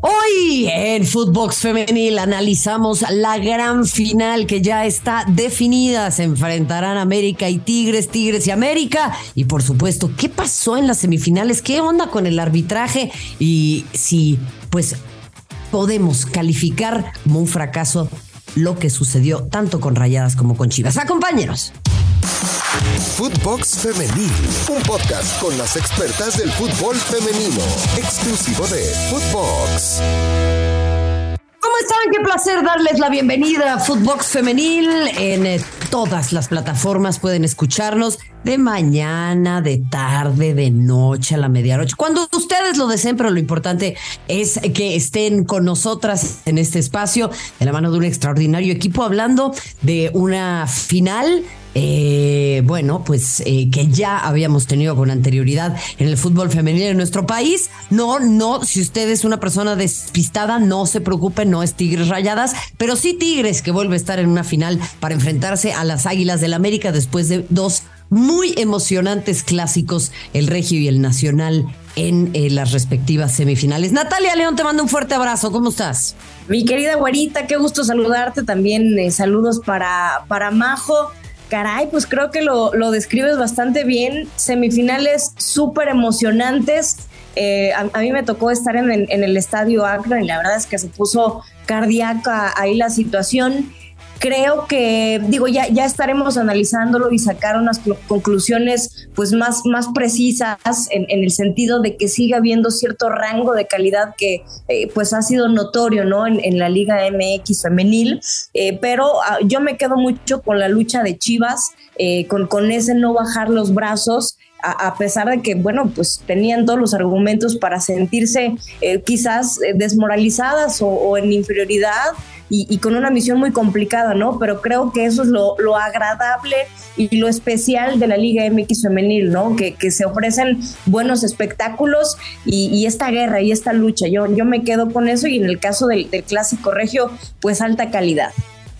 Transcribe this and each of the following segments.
Hoy en Footbox Femenil analizamos la gran final que ya está definida. Se enfrentarán América y Tigres, Tigres y América. Y por supuesto, ¿qué pasó en las semifinales? ¿Qué onda con el arbitraje? Y si, pues, podemos calificar como un fracaso lo que sucedió tanto con Rayadas como con Chivas. Acompáñenos. Footbox Femenil, un podcast con las expertas del fútbol femenino, exclusivo de Footbox. ¿Cómo están? Qué placer darles la bienvenida a Footbox Femenil. En eh, todas las plataformas pueden escucharnos de mañana, de tarde, de noche, a la medianoche. Cuando ustedes lo deseen, pero lo importante es que estén con nosotras en este espacio, de la mano de un extraordinario equipo, hablando de una final eh, bueno, pues eh, que ya habíamos tenido con anterioridad en el fútbol femenino en nuestro país. No, no, si usted es una persona despistada, no se preocupe, no es Tigres Rayadas, pero sí Tigres que vuelve a estar en una final para enfrentarse a las Águilas del América después de dos muy emocionantes clásicos, el Regio y el Nacional en eh, las respectivas semifinales. Natalia León, te mando un fuerte abrazo. ¿Cómo estás? Mi querida güerita, qué gusto saludarte. También saludos para, para Majo. Caray, pues creo que lo, describes bastante bien. Semifinales súper emocionantes. Eh, a, mí me tocó estar en, en, el estadio Akron y la verdad es que se puso cardíaca ahí la situación creo que, digo, ya, ya estaremos analizándolo y sacar unas conclusiones pues más, más precisas en, el sentido de que siga habiendo cierto rango de calidad que eh, pues ha sido notorio, ¿no? En, la Liga MX femenil, eh, pero ah, yo me quedo mucho con la lucha de Chivas, eh, con, con ese no bajar los brazos a, pesar de que, bueno, pues tenían todos los argumentos para sentirse quizás desmoralizadas o, en inferioridad, y, con una misión muy complicada, ¿no? Pero creo que eso es lo, agradable y lo especial de la Liga MX femenil, ¿no? Que, se ofrecen buenos espectáculos y, esta guerra y esta lucha. Yo, yo me quedo con eso y en el caso del, del clásico regio, pues alta calidad.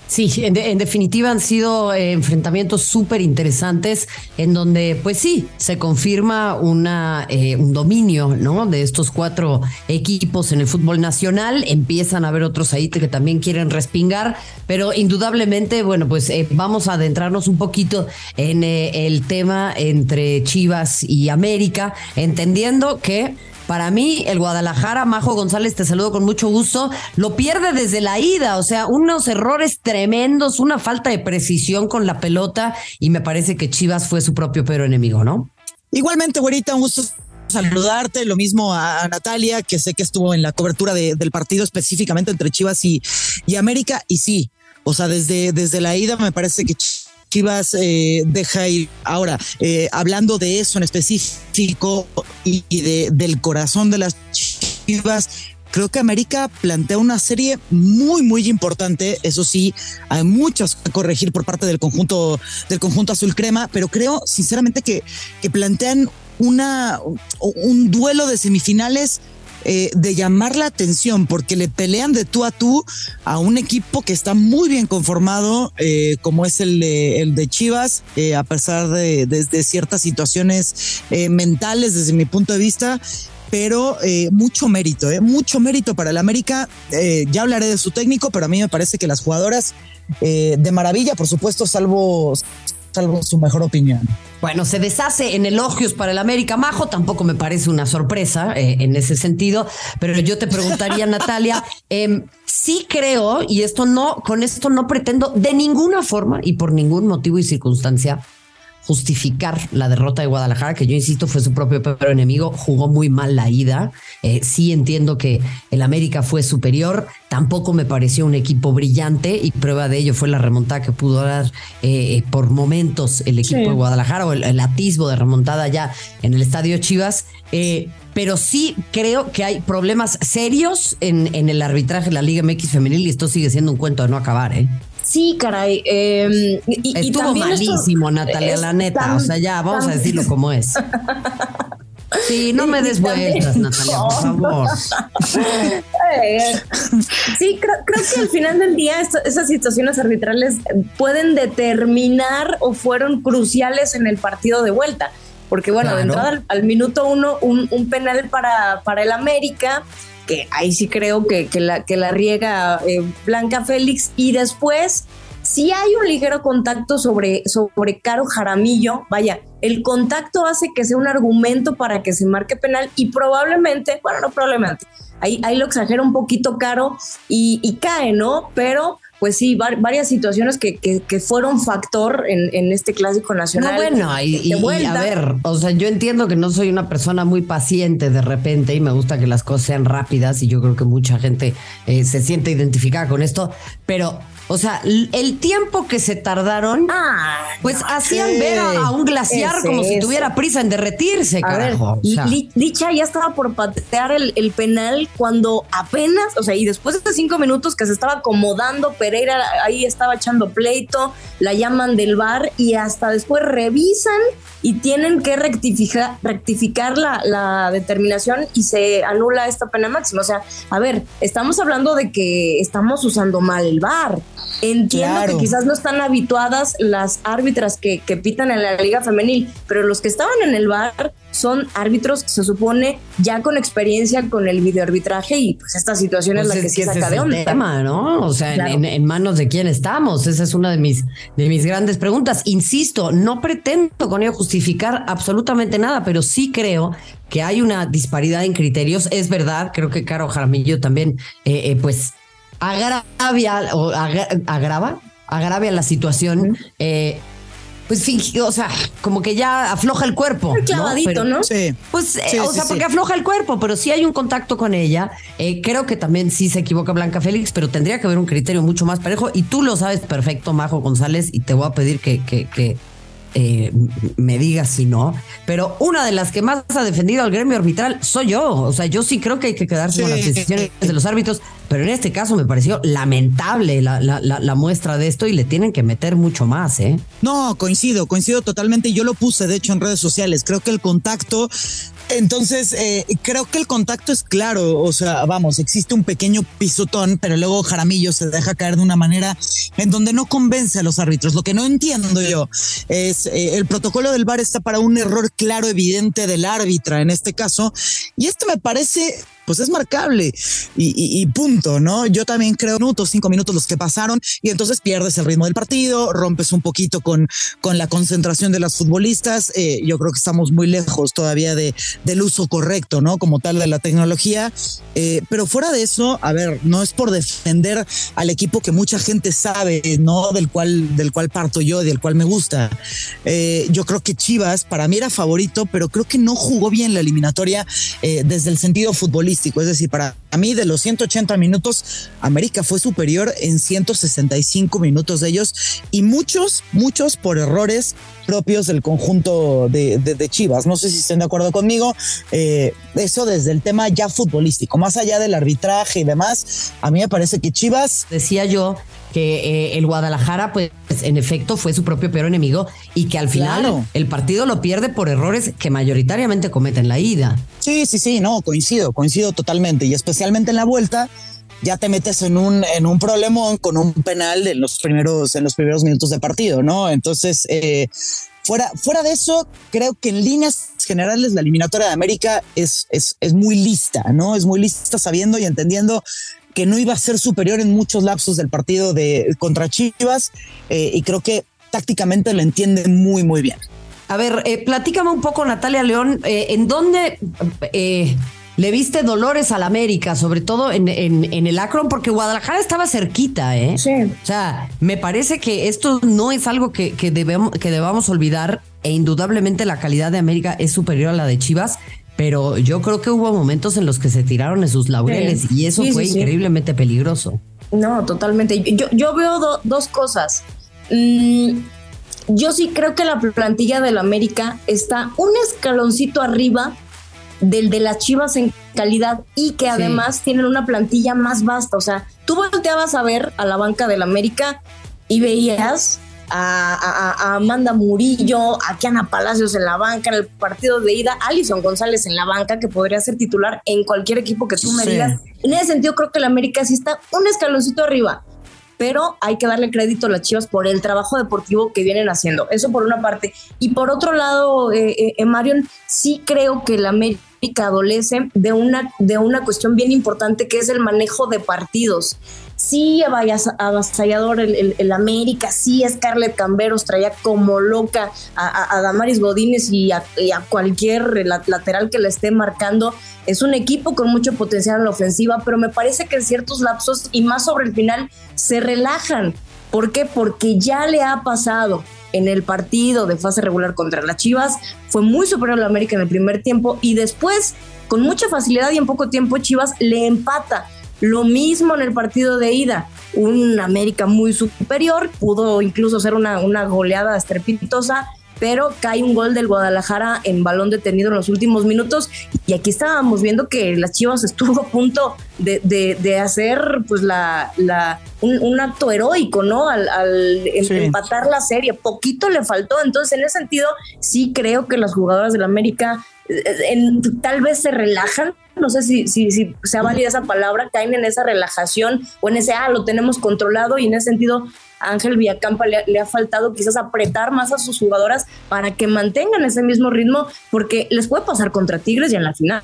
Sí, en, definitiva han sido eh, enfrentamientos súper interesantes en donde, pues sí, se confirma una, eh, un dominio ¿no? de estos cuatro equipos en el fútbol nacional. Empiezan a haber otros ahí que también quieren respingar, pero indudablemente, bueno, pues eh, vamos a adentrarnos un poquito en el tema entre Chivas y América, entendiendo que para mí, el Guadalajara, Majo González, te saludo con mucho gusto, lo pierde desde la ida, o sea, unos errores tremendos, una falta de precisión con la pelota y me parece que Chivas fue su propio pero enemigo, ¿no? Igualmente, güerita, un gusto saludarte, lo mismo a, Natalia, que sé que estuvo en la cobertura del partido específicamente entre Chivas y, América, y sí, o sea, desde, desde la ida me parece que eh, deja ir. Ahora, eh, hablando de eso en específico y, de, del corazón de las Chivas, creo que América plantea una serie muy, muy importante. Eso sí, hay muchas que corregir por parte del conjunto, del conjunto azul crema, pero creo sinceramente que, que plantean una, un duelo de semifinales eh, de llamar la atención porque le pelean de tú a tú a un equipo que está muy bien conformado, eh, como es el de, el de Chivas, eh, a pesar de, ciertas situaciones mentales desde mi punto de vista pero mucho mérito, mucho mérito para el América. ya hablaré de su técnico, pero a mí me parece que las jugadoras de maravilla, por supuesto, salvo salvo su mejor opinión. Bueno, se deshace en elogios para el América Majo, tampoco me parece una sorpresa eh, en ese sentido, pero yo te preguntaría, Natalia, eh, sí creo, y esto no, con esto no pretendo de ninguna forma y por ningún motivo y circunstancia justificar la derrota de Guadalajara, que yo insisto fue su propio peor enemigo, jugó muy mal la ida. Eh, sí entiendo que el América fue superior, tampoco me pareció un equipo brillante y prueba de ello fue la remontada que pudo dar eh, por momentos el equipo de Guadalajara o el, atisbo de remontada ya en el estadio Chivas. Eh, pero sí creo que hay problemas serios en, en el arbitraje de la Liga MX femenil y esto sigue siendo un cuento de no acabar, ¿eh? Sí, caray. Eh, y, Estuvo malísimo, Natalia, la neta. O sea, ya, vamos a decirlo como es. Sí, no me des vueltas, Natalia, por favor. Sí, creo, que al final del día esas situaciones arbitrales pueden determinar o fueron cruciales en el partido de vuelta. Porque bueno, de entrada al, minuto uno, un, un penal para, para el América que ahí sí creo que, la, que la riega eh, Blanca Félix. Y después, si hay un ligero contacto sobre, sobre Caro Jaramillo, vaya, el contacto hace que sea un argumento para que se marque penal y probablemente, bueno, no probablemente, ahí, ahí lo exagera un poquito Caro y cae, ¿no? Pero pues sí, varias situaciones que, que, fueron factor en, en, este clásico nacional. No, bueno, y, a ver, o sea, yo entiendo que no soy una persona muy paciente de repente y me gusta que las cosas sean rápidas y yo creo que mucha gente eh, se siente identificada con esto, pero o sea, el tiempo que se tardaron, ah, pues hacían ver a, un glaciar como si tuviera prisa en derretirse, carajo. Dicha ya estaba por patear el, penal cuando apenas, o sea, y después de cinco minutos que se estaba acomodando, Pereira ahí estaba echando pleito, la llaman del bar y hasta después revisan y tienen que rectificar, rectificar la, la determinación y se anula esta pena máxima. O sea, a ver, estamos hablando de que estamos usando mal el bar. Entiendo que quizás no están habituadas las árbitras que, que, pitan en la liga femenil, pero los que estaban en el bar son árbitros, se supone, ya con experiencia con el videoarbitraje y pues esta situación es pues la que, se saca de onda. Tema, ¿no? O sea, en, manos de quién estamos. Esa es una de mis, de mis grandes preguntas. Insisto, no pretendo con ello justificar absolutamente nada, pero sí creo que hay una disparidad en criterios. Es verdad, creo que Caro Jaramillo también, eh, eh, pues agravia o agrava, agravia la situación. Eh, pues fingió, o sea, como que ya afloja el cuerpo. clavadito, ¿no? Sí. Pues, eh, o sea, porque afloja el cuerpo, pero sí hay un contacto con ella. Eh, creo que también sí se equivoca Blanca Félix, pero tendría que haber un criterio mucho más parejo. Y tú lo sabes perfecto, Majo González, y te voy a pedir que, que, que eh, me digas si no, pero una de las que más ha defendido al gremio arbitral soy yo. O sea, yo sí creo que hay que quedarse con las decisiones de los árbitros, pero en este caso me pareció lamentable la, la, la, muestra de esto y le tienen que meter mucho más, ¿eh? No, coincido, coincido totalmente. Yo lo puse, de hecho, en redes sociales. Creo que el contacto entonces, eh, creo que el contacto es claro, o sea, vamos, existe un pequeño pisotón, pero luego Jaramillo se deja caer de una manera en donde no convence a los árbitros. Lo que no entiendo yo es eh, el protocolo del VAR está para un error claro, evidente del árbitra en este caso, y este me parece pues es marcable y, punto, ¿no? Yo también creo minutos, cinco minutos los que pasaron y entonces pierdes el ritmo del partido, rompes un poquito con, con la concentración de las futbolistas. Eh, yo creo que estamos muy lejos todavía de, del uso correcto, ¿no? Como tal de la tecnología. Eh, pero fuera de eso, a ver, no es por defender al equipo que mucha gente sabe, ¿no? Del cual, del cual parto yo y del cual me gusta. Eh, yo creo que Chivas para mí era favorito, pero creo que no jugó bien la eliminatoria desde el sentido futbolístico es decir, para mí de los 180 minutos, América fue superior en 165 minutos de ellos y muchos, muchos por errores propios del conjunto de, Chivas. No sé si estén de acuerdo conmigo. Eh, eso desde el tema ya futbolístico, más allá del arbitraje y demás, a mí me parece que Chivas... Decía yo que eh, el Guadalajara, pues en efecto, fue su propio peor enemigo y que al final el partido lo pierde por errores que mayoritariamente cometen la ida. Sí, sí, sí, no, coincido, coincido totalmente y especialmente en la vuelta ya te metes en un, en un problemón con un penal en los primeros, en los primeros minutos de partido, ¿no? Entonces, eh, fuera, fuera de eso, creo que en líneas generales la eliminatoria de América es, es, es muy lista, ¿no? Es muy lista sabiendo y entendiendo que no iba a ser superior en muchos lapsos del partido de contra Chivas eh, y creo que tácticamente lo entiende muy, muy bien. A ver, eh, platícame un poco, Natalia León, eh, ¿en dónde le viste dolores al América, sobre todo en, en, el Akron? Porque Guadalajara estaba cerquita, ¿eh? Sí. O sea, me parece que esto no es algo que, que, debemos, que debamos olvidar e indudablemente la calidad de América es superior a la de Chivas, pero yo creo que hubo momentos en los que se tiraron en sus laureles y eso fue increíblemente peligroso. No, totalmente. Yo, yo veo dos cosas. Mm, yo sí creo que la plantilla del América está un escaloncito arriba del de las Chivas en calidad y que además tienen una plantilla más vasta. O sea, tú volteabas a ver a la banca del América y veías a, Amanda Murillo, a Kiana Palacios en la banca, en el partido de ida, Alison González en la banca, que podría ser titular en cualquier equipo que tú me digas. En ese sentido, creo que el América sí está un escaloncito arriba, pero hay que darle crédito a las Chivas por el trabajo deportivo que vienen haciendo. Eso por una parte. Y por otro lado, eh, eh, eh Marion, sí creo que el América adolece de una, de una cuestión bien importante que es el manejo de partidos. Sí, avasallador el, el, América, sí, Scarlett Camberos traía como loca a, Damaris Godínez y a, cualquier lateral que le esté marcando. Es un equipo con mucho potencial en la ofensiva, pero me parece que en ciertos lapsos y más sobre el final se relajan. ¿Por qué? Porque ya le ha pasado en el partido de fase regular contra las Chivas, fue muy superior a la América en el primer tiempo y después, con mucha facilidad y en poco tiempo, Chivas le empata. Lo mismo en el partido de ida. Un América muy superior, pudo incluso ser una, una goleada estrepitosa, pero cae un gol del Guadalajara en balón detenido en los últimos minutos. Y aquí estábamos viendo que las Chivas estuvo a punto de, hacer pues la, la un, acto heroico, ¿no? Al, empatar la serie, poquito le faltó, entonces en ese sentido sí creo que las jugadoras del América eh, tal vez se relajan, no sé si, si, si sea válida esa palabra, caen en esa relajación o en ese, ah, lo tenemos controlado y en ese sentido Ángel Villacampa le, ha faltado quizás apretar más a sus jugadoras para que mantengan ese mismo ritmo, porque les puede pasar contra Tigres y en la final.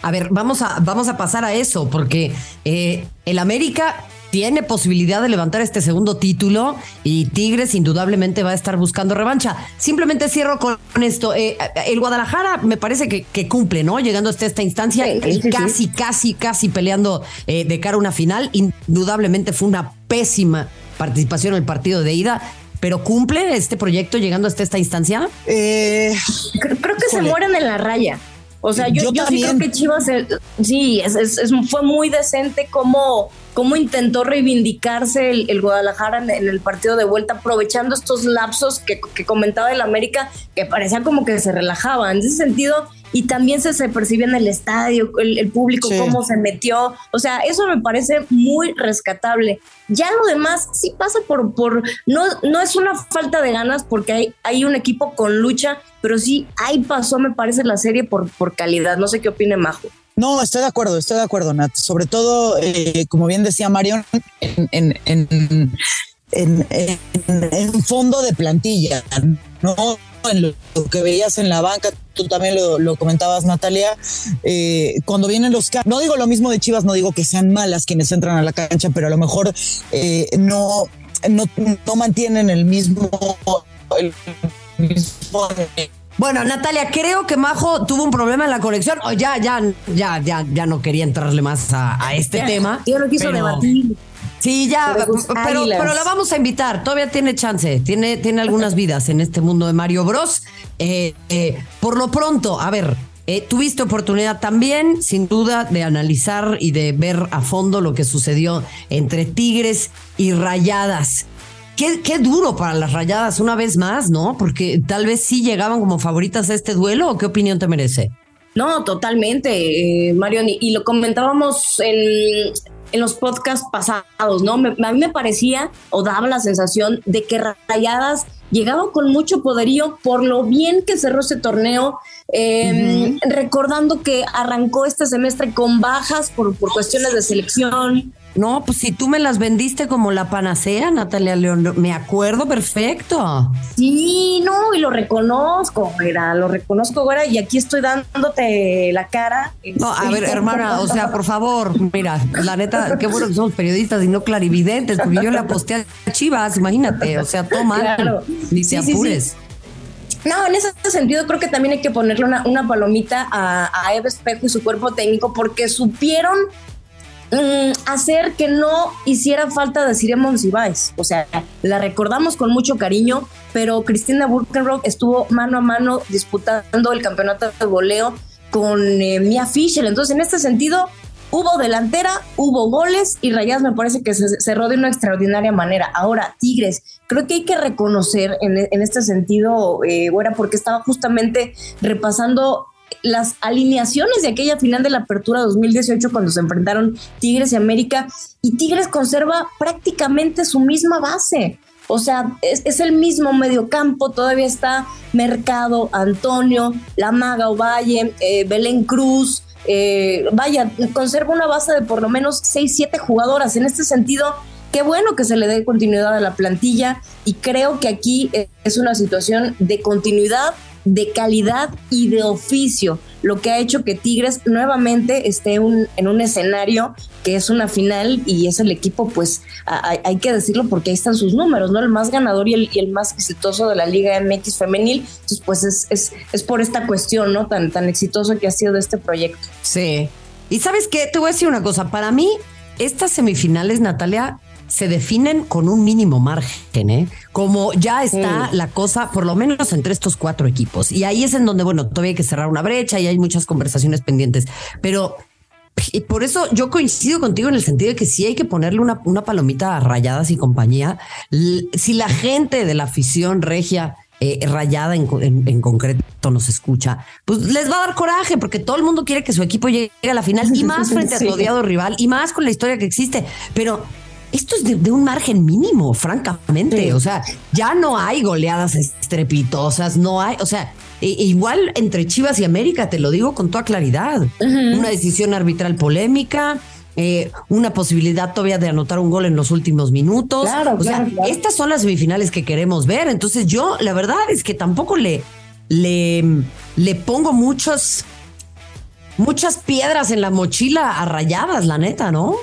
A ver, vamos a, vamos a pasar a eso, porque eh, el América tiene posibilidad de levantar este segundo título y Tigres indudablemente va a estar buscando revancha. Simplemente cierro con esto. Eh, el Guadalajara me parece que, cumple, ¿no? Llegando hasta esta instancia, casi, casi, casi peleando eh, de cara a una final. Indudablemente fue una pésima participación en el partido de ida. ¿Pero cumple este proyecto llegando hasta esta instancia? Eh, creo, que se mueren en la raya. O sea, yo, yo, sí creo que Chivas, sí, fue muy decente como cómo intentó reivindicarse el, Guadalajara en, el partido de vuelta, aprovechando estos lapsos que, comentaba el América, que parecía como que se relajaba. En ese sentido, y también se, se percibía en el estadio, el, público, cómo se metió. O sea, eso me parece muy rescatable. Ya lo demás sí pasa por, por no, no es una falta de ganas porque hay, hay un equipo con lucha, pero sí ahí pasó, me parece, la serie por, por calidad. No sé qué opine Majo. No, estoy de acuerdo, estoy de acuerdo, Nat. Sobre todo, eh, como bien decía Marion, en, en, en, fondo de plantilla, no en lo, que veías en la banca, tú también lo, comentabas, Natalia, eh, cuando vienen los no digo lo mismo de Chivas, no digo que sean malas quienes entran a la cancha, pero a lo mejor eh, no, no, no mantienen el mismo, el mismo bueno, Natalia, creo que Majo tuvo un problema en la colección. O ya, ya, ya, ya, ya no quería entrarle más a, este tema. Yo no quiso debatir. Sí, ya, pero, pero, la vamos a invitar. Todavía tiene chance. Tiene, tiene algunas vidas en este mundo de Mario Bros. Eh, eh, por lo pronto, a ver, eh, tuviste oportunidad también, sin duda, de analizar y de ver a fondo lo que sucedió entre Tigres y Rayadas. Qué, duro para las rayadas una vez más, ¿no? Porque tal vez sí llegaban como favoritas a este duelo, ¿o qué opinión te merece? No, totalmente, eh, Marion, y, lo comentábamos en, los podcasts pasados, ¿no? a mí me parecía o daba la sensación de que Rayadas llegaba con mucho poderío por lo bien que cerró ese torneo, em, recordando que arrancó este semestre con bajas por, por cuestiones de selección, no, pues si tú me las vendiste como la panacea, Natalia León, me acuerdo perfecto. Sí, no, y lo reconozco, güera, lo reconozco, güera, y aquí estoy dándote la cara. No, a ver, hermana, o sea, por favor, mira, la neta, qué bueno que somos periodistas y no clarividentes, porque yo le aposté a Chivas, imagínate, o sea, toma, claro. ni te apures. No, en ese sentido creo que también hay que ponerle una, una palomita a, a Eve Espejo y su cuerpo técnico porque supieron Mm, hacer que no hiciera falta decir Monsiváis. O sea, la recordamos con mucho cariño, pero Cristina Burkenrock estuvo mano a mano disputando el campeonato de voleo con eh, Mia Fischer. Entonces, en este sentido, hubo delantera, hubo goles y Rayas me parece que se cerró de una extraordinaria manera. Ahora, Tigres, creo que hay que reconocer en, este sentido, eh, porque estaba justamente repasando las alineaciones de aquella final de la Apertura 2018 cuando se enfrentaron Tigres y América y Tigres conserva prácticamente su misma base. O sea, es, el mismo mediocampo, todavía está Mercado, Antonio, La Maga Ovalle, eh, Belén Cruz. Eh, vaya, conserva una base de por lo menos 6, 7 jugadoras. En este sentido, qué bueno que se le dé continuidad a la plantilla y creo que aquí es una situación de continuidad de calidad y de oficio, lo que ha hecho que Tigres nuevamente esté en un escenario que es una final y es el equipo, pues hay, que decirlo porque ahí están sus números, ¿no? El más ganador y el, más exitoso de la Liga MX femenil. Entonces, pues es, es, por esta cuestión, ¿no? Tan, tan exitoso que ha sido de este proyecto. Sí. Y sabes qué, te voy a decir una cosa, para mí estas semifinales, Natalia, se definen con un mínimo margen, ¿eh? Como ya está la cosa, por lo menos entre estos cuatro equipos. Y ahí es en donde, bueno, todavía hay que cerrar una brecha y hay muchas conversaciones pendientes. Pero por eso yo coincido contigo en el sentido de que sí hay que ponerle una, una palomita a rayadas y compañía. Si la gente de la afición regia eh, rayada en, en, concreto nos escucha, pues les va a dar coraje porque todo el mundo quiere que su equipo llegue a la final y más frente a su odiado rival y más con la historia que existe. Pero esto es de, un margen mínimo, francamente. O sea, ya no hay goleadas estrepitosas, no hay, o sea, e, e igual entre Chivas y América, te lo digo con toda claridad. Una decisión arbitral polémica. Eh, una posibilidad todavía de anotar un gol en los últimos minutos. Claro, o sea, estas son las semifinales que queremos ver. Entonces, yo, la verdad es que tampoco le, le, le pongo muchos, muchas piedras en la mochila a rayadas, la neta, ¿no?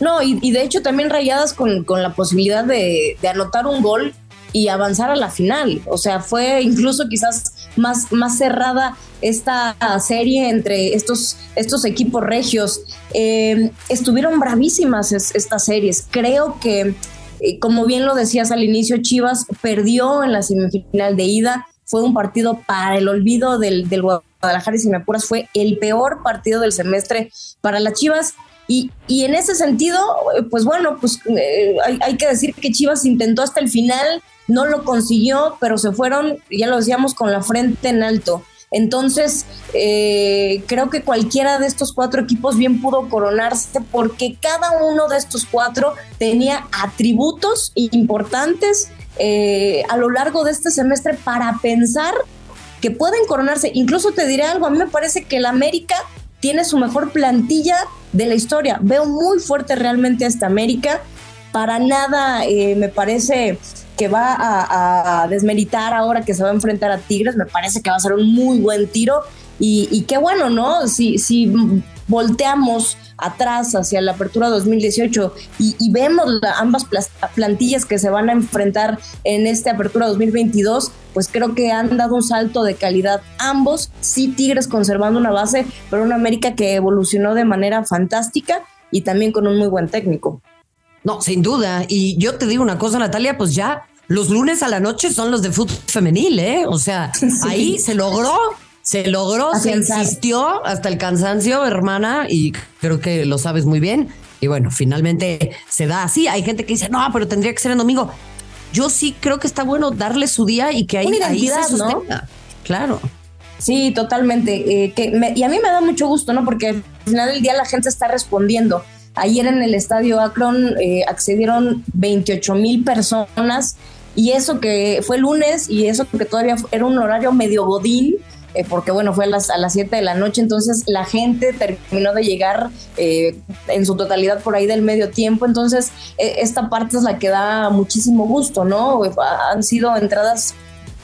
No, y, de hecho también rayadas con, la posibilidad de, anotar un gol y avanzar a la final. O sea, fue incluso quizás más, más cerrada esta serie entre estos, estos equipos regios. Eh, estuvieron bravísimas estas series. Creo que, eh, como bien lo decías al inicio, Chivas perdió en la semifinal de ida. Fue un partido para el olvido del, del y si me apuras fue el peor partido del semestre para las Chivas y, en ese sentido, pues bueno, pues eh, hay, que decir que Chivas intentó hasta el final, no lo consiguió, pero se fueron, ya lo decíamos, con la frente en alto. Entonces, eh, creo que cualquiera de estos cuatro equipos bien pudo coronarse porque cada uno de estos cuatro tenía atributos importantes eh, a lo largo de este semestre para pensar que pueden coronarse. Incluso te diré algo, a mí me parece que el América tiene su mejor plantilla de la historia. Veo muy fuerte realmente a esta América. Para nada eh, me parece que va a, desmeritar ahora que se va a enfrentar a Tigres. Me parece que va a ser un muy buen tiro. Y, qué bueno, ¿no? Si, si volteamos atrás hacia la apertura 2018 y, vemos ambas plantillas que se van a enfrentar en esta apertura 2022, pues creo que han dado un salto de calidad ambos, sí Tigres conservando una base, pero una América que evolucionó de manera fantástica y también con un muy buen técnico. No, sin duda. Y yo te digo una cosa, Natalia, pues ya los lunes a la noche son los de fútbol femenil, ¿eh? O sea, ahí se logró se logró, se insistió hasta el cansancio, hermana, y creo que lo sabes muy bien. Y bueno, finalmente se da así. Hay gente que dice, no, pero tendría que ser en domingo. Yo sí creo que está bueno darle su día y que ahí, ahí se sostenga. Claro. Sí, totalmente. Eh, que y a mí me da mucho gusto, ¿no? Porque al final del día la gente está respondiendo. Ayer en el estadio Akron eh, accedieron 28 mil personas y eso que fue lunes y eso que todavía era un horario medio godín eh, porque bueno, fue a las, a las 7 de la noche, entonces la gente terminó de llegar eh, en su totalidad por ahí del medio tiempo, entonces e, esta parte es la que da muchísimo gusto, ¿no? Han sido entradas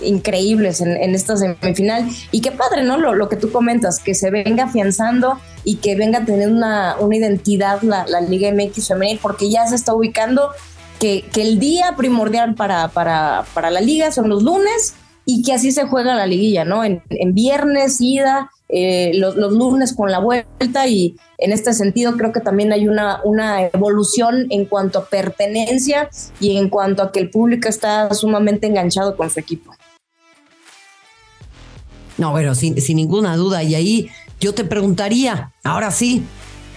increíbles en, esta semifinal y qué padre, ¿no? Lo, lo, que tú comentas, que se venga afianzando y que venga a tener una, una identidad la, la Liga MX femenil, porque ya se está ubicando que, que el día primordial para, para, para la liga son los lunes y que así se juega la liguilla, ¿no? En, viernes, ida, eh, los, lunes con la vuelta y en este sentido creo que también hay una, una evolución en cuanto a pertenencia y en cuanto a que el público está sumamente enganchado con su equipo. No, bueno, sin, sin ninguna duda. Y ahí yo te preguntaría, ahora sí,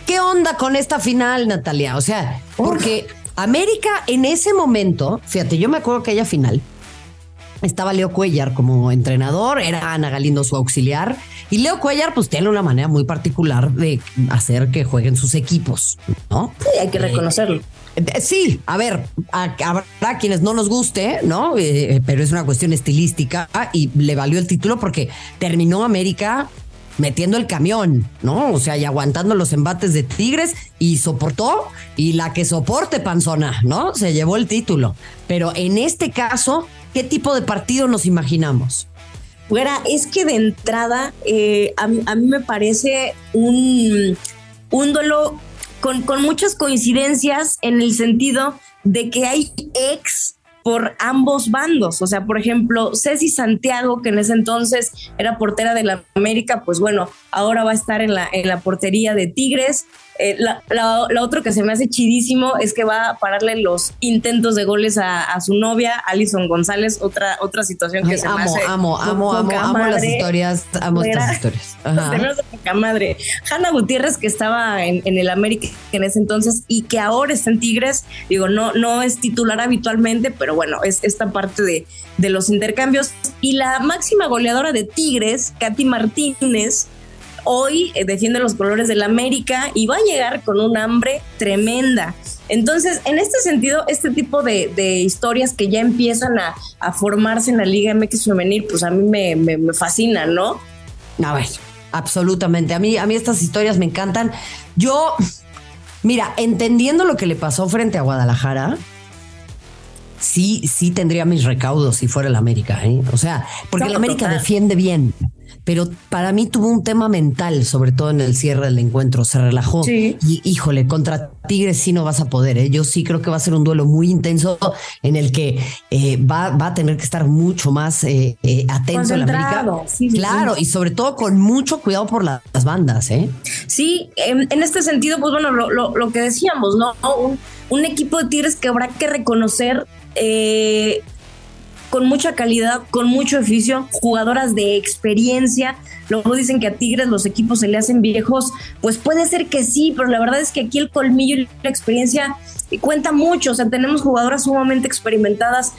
¿qué onda con esta final, Natalia? O sea, porque América en ese momento, fíjate, yo me acuerdo que aquella final, estaba Leo Cuellar como entrenador, era Ana Galindo su auxiliar. Y Leo Cuellar, pues tiene una manera muy particular de hacer que jueguen sus equipos, ¿no? Sí, hay que reconocerlo. Eh, sí, a ver, habrá quienes no nos guste, ¿no? Eh, pero es una cuestión estilística y le valió el título porque terminó América metiendo el camión, ¿no? O sea, y aguantando los embates de Tigres y soportó y la que soporte Panzona, ¿no? Se llevó el título. Pero en este caso, ¿qué tipo de partido nos imaginamos? Fuera, es que de entrada eh, a, mí, me parece un, un duelo con, con muchas coincidencias en el sentido de que hay ex por ambos bandos. O sea, por ejemplo, Ceci Santiago, que en ese entonces era portera de la América, pues bueno, ahora va a estar en la, en la portería de Tigres. Eh, la, la, otro que se me hace chidísimo es que va a pararle los intentos de goles a, su novia, Alison González, otra, otra situación que se amo, me hace. Amo, amo, amo, amo las historias, amo estas historias. Ajá. madre. Hanna Gutiérrez, que estaba en, el América en ese entonces y que ahora está en Tigres, digo, no, no es titular habitualmente, pero bueno, es esta parte de, de los intercambios. Y la máxima goleadora de Tigres, Katy Martínez, hoy eh, defiende los colores del América y va a llegar con un hambre tremenda. Entonces, en este sentido, este tipo de, historias que ya empiezan a, formarse en la Liga MX femenil, pues a mí me, me, fascinan, ¿no? A ver, absolutamente. A mí, a mí estas historias me encantan. Yo, mira, entendiendo lo que le pasó frente a Guadalajara, sí, sí tendría mis recaudos si fuera el América, ¿eh? O sea, porque el América defiende bien pero para mí tuvo un tema mental, sobre todo en el cierre del encuentro, se relajó. Y híjole, contra Tigres sí no vas a poder. ¿eh? Yo sí creo que va a ser un duelo muy intenso en el que eh, va, va, a tener que estar mucho más eh, atento en América. claro, y sobre todo con mucho cuidado por las bandas. ¿eh? Sí, en, este sentido, pues bueno, lo, lo, que decíamos, ¿no? Un, un, equipo de Tigres que habrá que reconocer con mucha calidad, con mucho oficio, jugadoras de experiencia. Luego dicen que a Tigres los equipos se le hacen viejos. Pues puede ser que sí, pero la verdad es que aquí el colmillo y la experiencia cuenta mucho. O sea, tenemos jugadoras sumamente experimentadas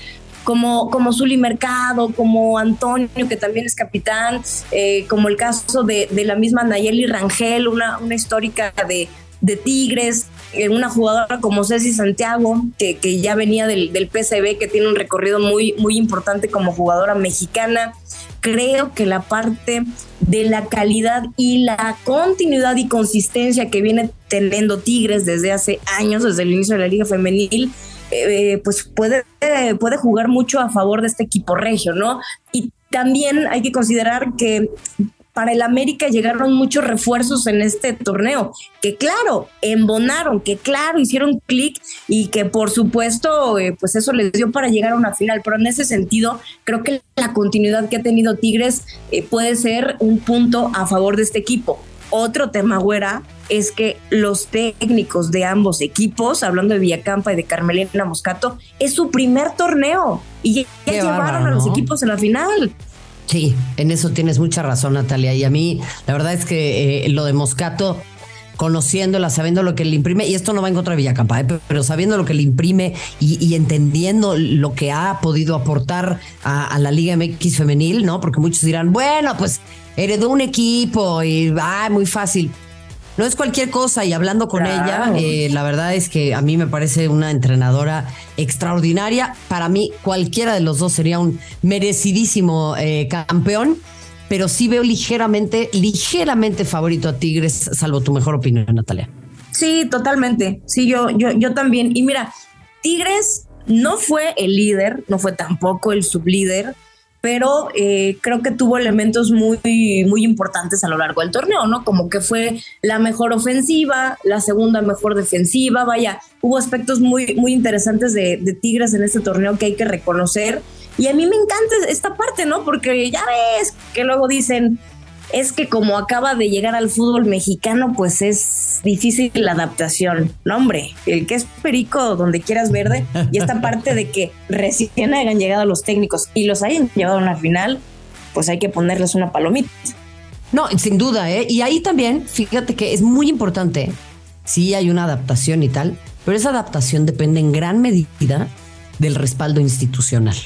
como, como Zuli Mercado, como Antonio, que también es capitán, eh, como el caso de, de, la misma Nayeli Rangel, una, una histórica de, de Tigres, una jugadora como Ceci Santiago, que, que ya venía del, del, PCB, que tiene un recorrido muy, muy importante como jugadora mexicana. Creo que la parte de la calidad y la continuidad y consistencia que viene teniendo Tigres desde hace años, desde el inicio de la Liga Femenil, eh, pues puede, puede jugar mucho a favor de este equipo regio, ¿no? Y también hay que considerar que para el América llegaron muchos refuerzos en este torneo, que claro, embonaron, que claro, hicieron clic y que por supuesto, eh, pues eso les dio para llegar a una final. Pero en ese sentido, creo que la continuidad que ha tenido Tigres eh, puede ser un punto a favor de este equipo. Otro tema, güera, es que los técnicos de ambos equipos, hablando de Villacampa y de Carmelina Moscato, es su primer torneo y ya, llevaron a los equipos en la final. Sí, en eso tienes mucha razón, Natalia. Y a mí, la verdad es que eh, lo de Moscato, conociéndola, sabiendo lo que le imprime, y esto no va en contra de Villacampa, eh, pero sabiendo lo que le imprime y, entendiendo lo que ha podido aportar a, la Liga MX femenil, ¿no? Porque muchos dirán, bueno, pues heredó un equipo y va muy fácil no es cualquier cosa y hablando con ella, eh, la verdad es que a mí me parece una entrenadora extraordinaria. Para mí cualquiera de los dos sería un merecidísimo eh, campeón, pero sí veo ligeramente, ligeramente favorito a Tigres, salvo tu mejor opinión, Natalia. Sí, totalmente. Sí, yo, yo, yo también. Y mira, Tigres no fue el líder, no fue tampoco el sublíder pero eh, creo que tuvo elementos muy, muy importantes a lo largo del torneo, ¿no? Como que fue la mejor ofensiva, la segunda mejor defensiva, vaya, hubo aspectos muy, muy interesantes de, de Tigres en este torneo que hay que reconocer. Y a mí me encanta esta parte, ¿no? Porque ya ves que luego dicen, es que como acaba de llegar al fútbol mexicano, pues es difícil la adaptación. No, hombre, el que es perico donde quieras verde, y esta parte de que recién hayan llegado los técnicos y los hayan llevado a una final, pues hay que ponerles una palomita. No, sin duda, ¿eh? Y ahí también, fíjate que es muy importante, sí hay una adaptación y tal, pero esa adaptación depende en gran medida del respaldo institucional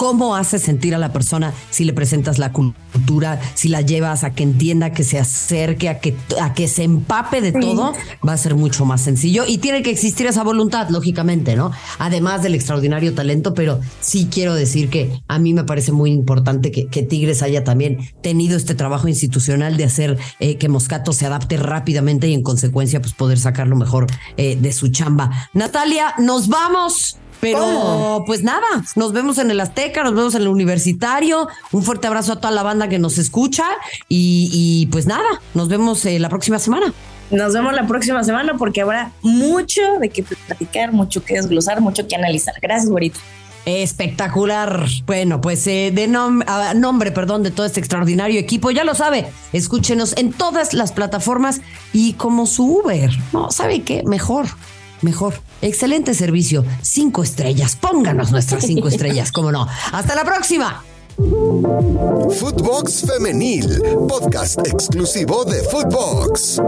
cómo hace sentir a la persona si le presentas la cultura, si la llevas a que entienda, que se acerque, a que, a que se empape de todo, va a ser mucho más sencillo. Y tiene que existir esa voluntad, lógicamente, ¿no? Además del extraordinario talento, pero sí quiero decir que a mí me parece muy importante que, Tigres haya también tenido este trabajo institucional de hacer eh, que Moscato se adapte rápidamente y en consecuencia pues poder sacar lo mejor eh, de su chamba. Natalia, nos vamos. Pero pues nada, nos vemos en el Azteca, nos vemos en el Universitario. Un fuerte abrazo a toda la banda que nos escucha y, pues nada, nos vemos eh, la próxima semana. Nos vemos la próxima semana porque habrá mucho de qué platicar, mucho que desglosar, mucho que analizar. Gracias, Gorito. Espectacular. Bueno, pues eh, de nombre, perdón, de todo este extraordinario equipo, ya lo sabe, escúchenos en todas las plataformas y como su Uber. No, ¿sabe qué? Mejor, mejor. Excelente servicio. Cinco estrellas. Pónganos nuestras cinco estrellas, cómo no. Hasta la próxima. Footbox Femenil, podcast exclusivo de Footbox.